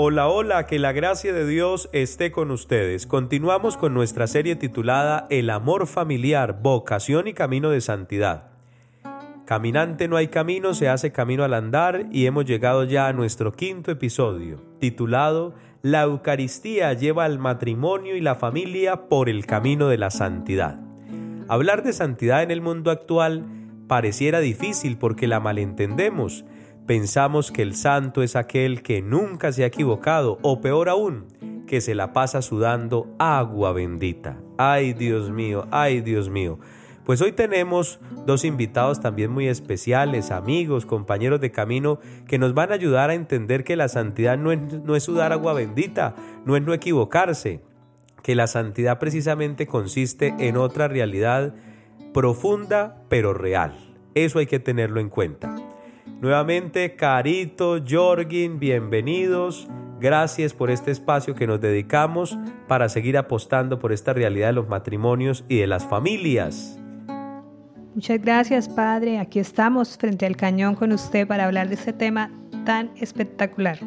Hola, hola, que la gracia de Dios esté con ustedes. Continuamos con nuestra serie titulada El amor familiar, vocación y camino de santidad. Caminante no hay camino, se hace camino al andar y hemos llegado ya a nuestro quinto episodio, titulado La Eucaristía lleva al matrimonio y la familia por el camino de la santidad. Hablar de santidad en el mundo actual pareciera difícil porque la malentendemos, Pensamos que el santo es aquel que nunca se ha equivocado o peor aún, que se la pasa sudando agua bendita. Ay Dios mío, ay Dios mío. Pues hoy tenemos dos invitados también muy especiales, amigos, compañeros de camino, que nos van a ayudar a entender que la santidad no es, no es sudar agua bendita, no es no equivocarse, que la santidad precisamente consiste en otra realidad profunda pero real. Eso hay que tenerlo en cuenta. Nuevamente, Carito, Jorgin, bienvenidos. Gracias por este espacio que nos dedicamos para seguir apostando por esta realidad de los matrimonios y de las familias. Muchas gracias, Padre. Aquí estamos frente al cañón con usted para hablar de este tema tan espectacular.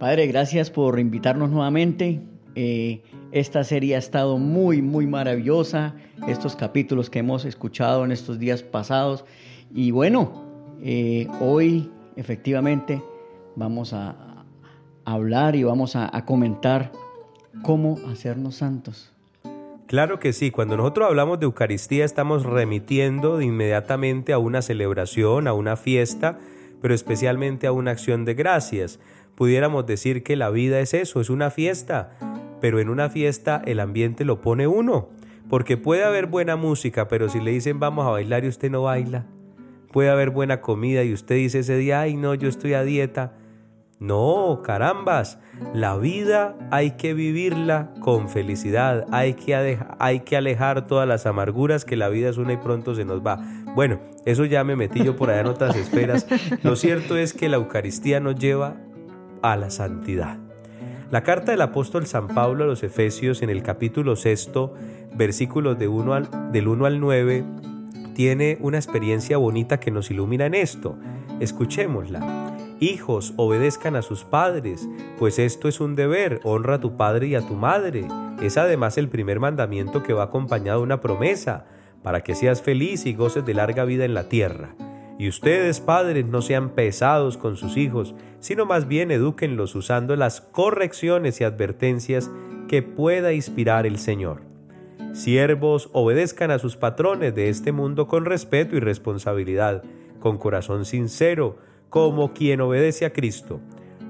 Padre, gracias por invitarnos nuevamente. Eh, esta serie ha estado muy, muy maravillosa. Estos capítulos que hemos escuchado en estos días pasados. Y bueno, eh, hoy efectivamente vamos a, hablar y vamos a, a comentar cómo hacernos santos. Claro que sí, cuando nosotros hablamos de Eucaristía estamos remitiendo de inmediatamente a una celebración, a una fiesta, pero especialmente a una acción de gracias. Pudiéramos decir que la vida es eso, es una fiesta, pero en una fiesta el ambiente lo pone uno, porque puede haber buena música, pero si le dicen vamos a bailar y usted no baila, puede haber buena comida y usted dice ese día, ay no, yo estoy a dieta. No, carambas, la vida hay que vivirla con felicidad, hay que, hay que alejar todas las amarguras que la vida es una y pronto se nos va. Bueno, eso ya me metí yo por allá en otras esferas. Lo cierto es que la Eucaristía nos lleva a la santidad. La carta del apóstol San Pablo a los Efesios en el capítulo sexto, versículos de al, del 1 al 9, tiene una experiencia bonita que nos ilumina en esto. Escuchémosla. Hijos, obedezcan a sus padres, pues esto es un deber, honra a tu padre y a tu madre. Es además el primer mandamiento que va acompañado de una promesa, para que seas feliz y goces de larga vida en la tierra. Y ustedes, padres, no sean pesados con sus hijos, sino más bien edúquenlos usando las correcciones y advertencias que pueda inspirar el Señor. Siervos, obedezcan a sus patrones de este mundo con respeto y responsabilidad, con corazón sincero, como quien obedece a Cristo.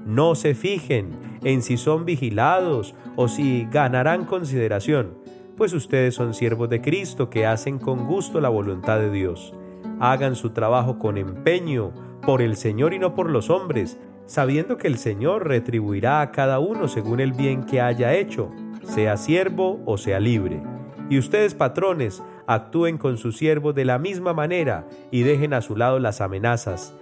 No se fijen en si son vigilados o si ganarán consideración, pues ustedes son siervos de Cristo que hacen con gusto la voluntad de Dios. Hagan su trabajo con empeño, por el Señor y no por los hombres, sabiendo que el Señor retribuirá a cada uno según el bien que haya hecho, sea siervo o sea libre. Y ustedes, patrones, actúen con sus siervos de la misma manera y dejen a su lado las amenazas.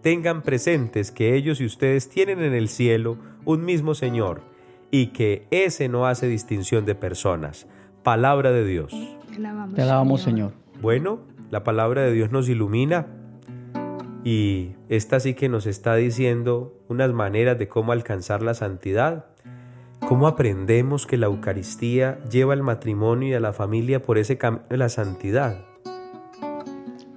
Tengan presentes que ellos y ustedes tienen en el cielo un mismo Señor y que ese no hace distinción de personas. Palabra de Dios. Te alabamos, Señor. Bueno, la palabra de Dios nos ilumina y esta sí que nos está diciendo unas maneras de cómo alcanzar la santidad ¿Cómo aprendemos que la Eucaristía lleva al matrimonio y a la familia por ese camino de la santidad?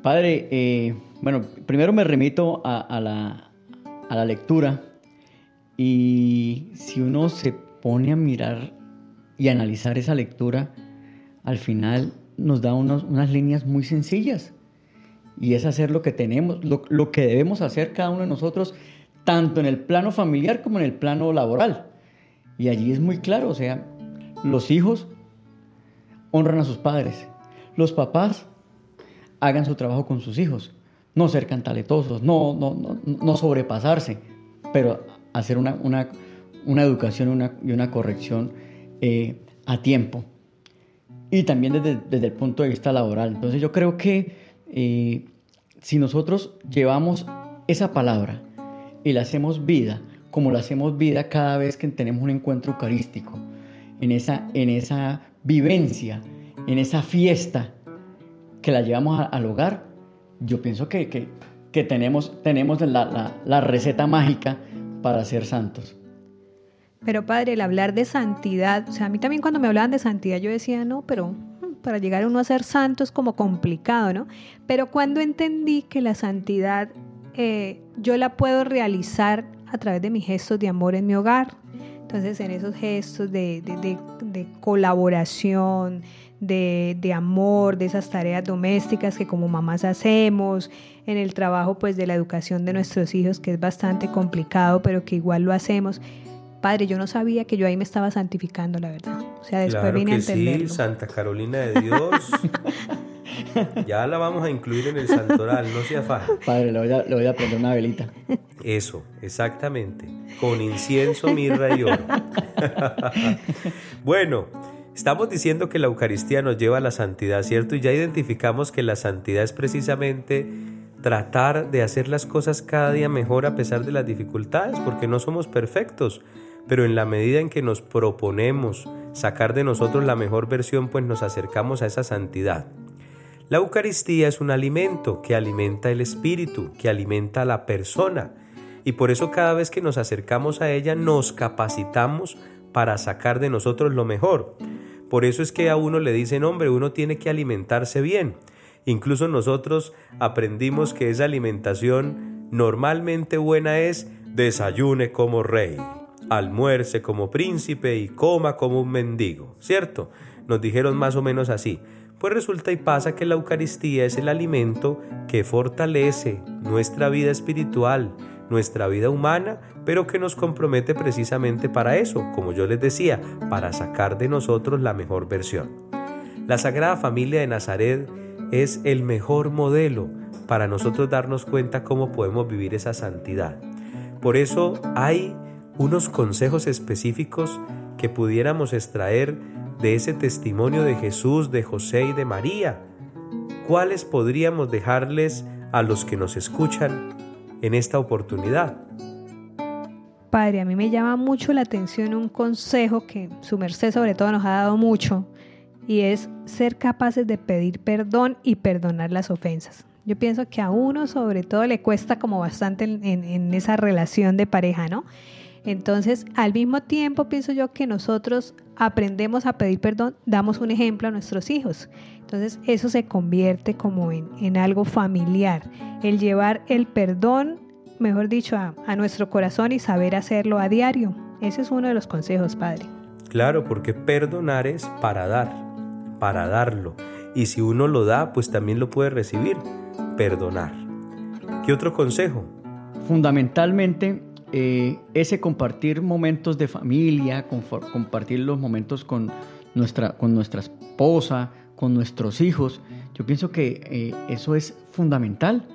Padre, eh, bueno, primero me remito a, la, a, la, lectura y si uno se pone a mirar y analizar esa lectura, al final nos da unas líneas muy sencillas y es hacer lo que tenemos, lo, lo que debemos hacer cada uno de nosotros, tanto en el plano familiar como en el plano laboral. Y allí es muy claro, o sea, los hijos honran a sus padres, los papás hagan su trabajo con sus hijos, no ser cantaletosos, no, no, no, sobrepasarse, pero hacer una, educación y una corrección eh, a tiempo. Y también desde, el punto de vista laboral. Entonces yo creo que eh, si nosotros llevamos esa palabra y la hacemos vida, como lo hacemos vida cada vez que tenemos un encuentro eucarístico, en esa, en esa vivencia, en esa fiesta que la llevamos al hogar, yo pienso que, que, tenemos, tenemos la, la, la, receta mágica para ser santos. Pero padre, el hablar de santidad, o sea, a mí también cuando me hablaban de santidad yo decía, no, pero mm, para llegar uno a ser santo es como complicado, ¿no? Pero cuando entendí que la santidad eh, yo la puedo realizar a través de mis gestos de amor en mi hogar, entonces en esos gestos de, de colaboración, de, amor, de esas tareas domésticas que como mamás hacemos, en el trabajo pues de la educación de nuestros hijos, que es bastante complicado, pero que igual lo hacemos. Padre, yo no sabía que yo ahí me estaba santificando, la verdad. O sea, después vine a entenderlo. Sí, Santa Carolina de Dios. ya la vamos a incluir en el santoral, no se afaje. Padre, le voy, a, le voy a prender una velita. Eso, exactamente. Con incienso, mirra y oro. bueno, Estamos diciendo que la Eucaristía nos lleva a la santidad, ¿cierto? Y ya identificamos que la santidad es precisamente tratar de hacer las cosas cada día mejor a pesar de las dificultades, porque no somos perfectos, pero en la medida en que nos proponemos sacar de nosotros la mejor versión, pues nos acercamos a esa santidad. La Eucaristía es un alimento que alimenta el espíritu, que alimenta a la persona, y por eso cada vez que nos acercamos a ella nos capacitamos para sacar de nosotros lo mejor. Por eso es que a uno le dicen, hombre, uno tiene que alimentarse bien. Incluso nosotros aprendimos que esa alimentación normalmente buena es desayune como rey, almuerce como príncipe y coma como un mendigo, ¿cierto? Nos dijeron más o menos así. Pues resulta y pasa que la Eucaristía es el alimento que fortalece nuestra vida espiritual, nuestra vida humana, pero que nos compromete precisamente para eso, como yo les decía, para sacar de nosotros la mejor versión. La Sagrada Familia de Nazaret es el mejor modelo para nosotros darnos cuenta cómo podemos vivir esa santidad. Por eso hay unos consejos específicos que pudiéramos extraer de ese testimonio de Jesús, de José y de María. ¿Cuáles podríamos dejarles a los que nos escuchan en esta oportunidad. Padre, a mí me llama mucho la atención un consejo que su merced sobre todo nos ha dado mucho y es ser capaces de pedir perdón y perdonar las ofensas. Yo pienso que a uno sobre todo le cuesta como bastante en, en esa relación de pareja, ¿no? Entonces, al mismo tiempo, pienso yo que nosotros aprendemos a pedir perdón, damos un ejemplo a nuestros hijos. Entonces, eso se convierte como en, algo familiar. El llevar el perdón, mejor dicho, a, a nuestro corazón y saber hacerlo a diario. Ese es uno de los consejos, Padre. Claro, porque perdonar es para dar, para darlo. Y si uno lo da, pues también lo puede recibir. Perdonar. ¿Qué otro consejo? Fundamentalmente eh, ese compartir momentos de familia, compartir los momentos con nuestra, con esposa, con nuestros hijos, yo pienso que eh, eso es fundamental.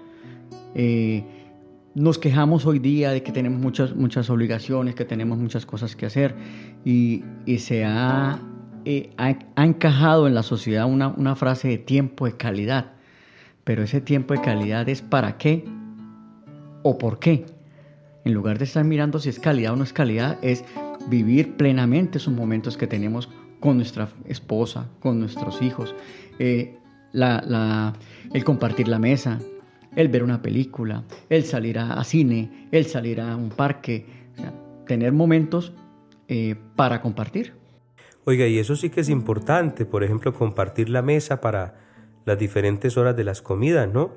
Eh, nos quejamos hoy día de que tenemos muchas, muchas obligaciones, que tenemos muchas cosas que hacer y, se ha, ha, encajado en la sociedad una, una frase de tiempo de calidad. Pero ese tiempo de calidad es para qué o por qué. En lugar de estar mirando si es calidad o no es calidad, es vivir plenamente esos momentos que tenemos con nuestra esposa, con nuestros hijos, eh, el compartir la mesa, el ver una película, el salir a, cine, el salir a un parque, tener momentos eh, para compartir. Oiga, y eso sí que es importante, por ejemplo, compartir la mesa para las diferentes horas de las comidas, ¿no?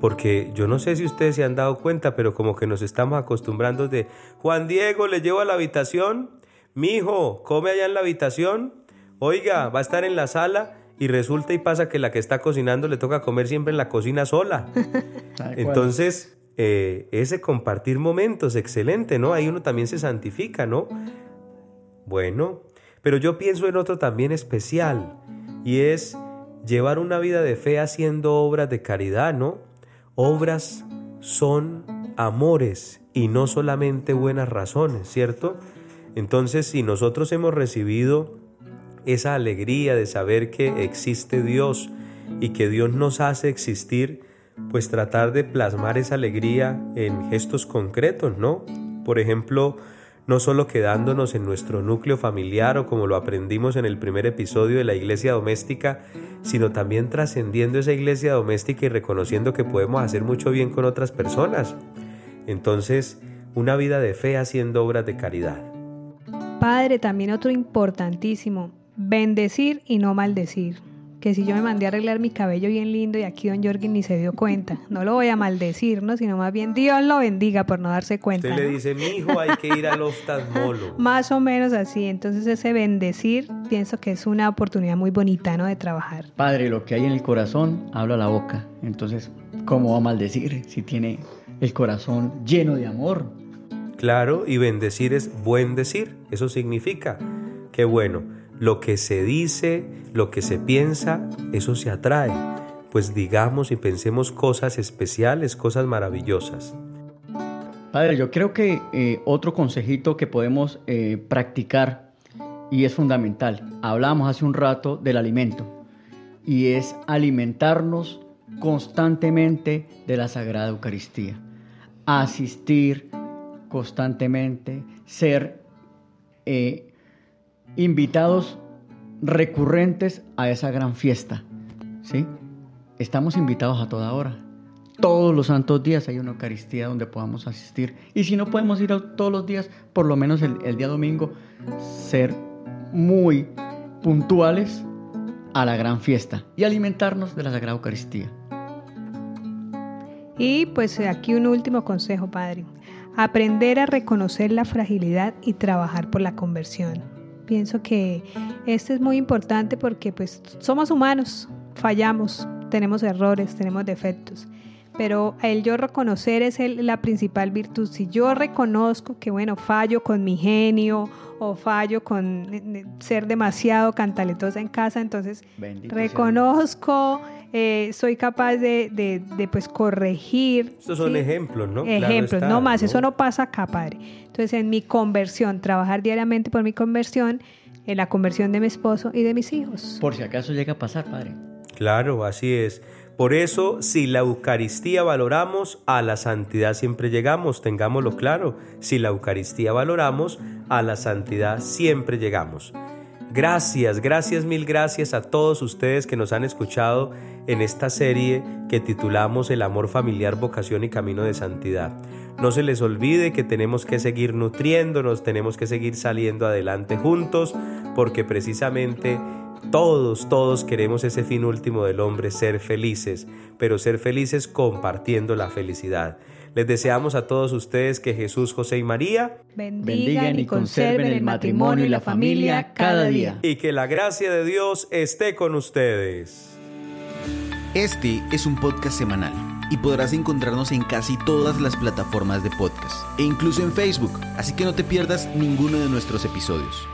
Porque yo no sé si ustedes se han dado cuenta, pero como que nos estamos acostumbrando de Juan Diego, le llevo a la habitación, mi hijo, come allá en la habitación, oiga, va a estar en la sala y resulta y pasa que la que está cocinando le toca comer siempre en la cocina sola. Entonces, eh, ese compartir momentos, excelente, ¿no? Ahí uno también se santifica, ¿no? Bueno, pero yo pienso en otro también especial y es llevar una vida de fe haciendo obras de caridad, ¿no? Obras son amores y no solamente buenas razones, ¿cierto? Entonces, si nosotros hemos recibido esa alegría de saber que existe Dios y que Dios nos hace existir, pues tratar de plasmar esa alegría en gestos concretos, ¿no? Por ejemplo, no solo quedándonos en nuestro núcleo familiar o como lo aprendimos en el primer episodio de la iglesia doméstica, sino también trascendiendo esa iglesia doméstica y reconociendo que podemos hacer mucho bien con otras personas. Entonces, una vida de fe haciendo obras de caridad. Padre, también otro importantísimo, bendecir y no maldecir que si yo me mandé a arreglar mi cabello bien lindo y aquí don Jorgen ni se dio cuenta. No lo voy a maldecir, ¿no? Sino más bien Dios lo bendiga por no darse cuenta. Usted le dice, mi hijo, hay que ir al oftalmólogo. más o menos así. Entonces ese bendecir pienso que es una oportunidad muy bonita, ¿no? De trabajar. Padre, lo que hay en el corazón habla la boca. Entonces, ¿cómo va a maldecir si tiene el corazón lleno de amor? Claro, y bendecir es buen decir. Eso significa que bueno lo que se dice, lo que se piensa, eso se atrae. Pues digamos y pensemos cosas especiales, cosas maravillosas. Padre, yo creo que eh, otro consejito que podemos eh, practicar y es fundamental, hablamos hace un rato del alimento y es alimentarnos constantemente de la Sagrada Eucaristía, asistir constantemente, ser eh, invitados recurrentes a esa gran fiesta. ¿sí? Estamos invitados a toda hora. Todos los santos días hay una Eucaristía donde podamos asistir. Y si no podemos ir todos los días, por lo menos el, el día domingo, ser muy puntuales a la gran fiesta y alimentarnos de la Sagrada Eucaristía. Y pues aquí un último consejo, Padre. Aprender a reconocer la fragilidad y trabajar por la conversión. Pienso que este es muy importante porque pues somos humanos, fallamos, tenemos errores, tenemos defectos. Pero el yo reconocer es la principal virtud. Si yo reconozco que, bueno, fallo con mi genio o fallo con eh, eh, ser demasiado cantaletosa en casa, entonces reconozco, eh, soy capaz de, de, pues corregir. Estos son ejemplos, ¿no? Ejemplos, no más, eso no pasa acá, padre. Entonces en mi conversión, trabajar diariamente por mi conversión, en la conversión de mi esposo y de mis hijos. Por si acaso llega a pasar, padre. Claro, así es. Por eso, si la Eucaristía valoramos, a la santidad siempre llegamos, tengámoslo claro. Si la Eucaristía valoramos, a la santidad siempre llegamos. Gracias, gracias, mil gracias a todos ustedes que nos han escuchado en esta serie que titulamos El amor familiar, vocación y camino de santidad. No se les olvide que tenemos que seguir nutriéndonos, tenemos que seguir saliendo adelante juntos, porque precisamente todos, todos queremos ese fin último del hombre, ser felices, pero ser felices compartiendo la felicidad. Les deseamos a todos ustedes que Jesús, José y María bendigan y conserven el matrimonio y la familia cada día. Y que la gracia de Dios esté con ustedes. Este es un podcast semanal y podrás encontrarnos en casi todas las plataformas de podcast e incluso en Facebook, así que no te pierdas ninguno de nuestros episodios.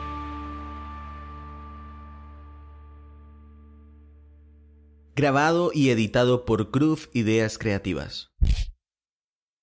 grabado y editado por Groove Ideas Creativas.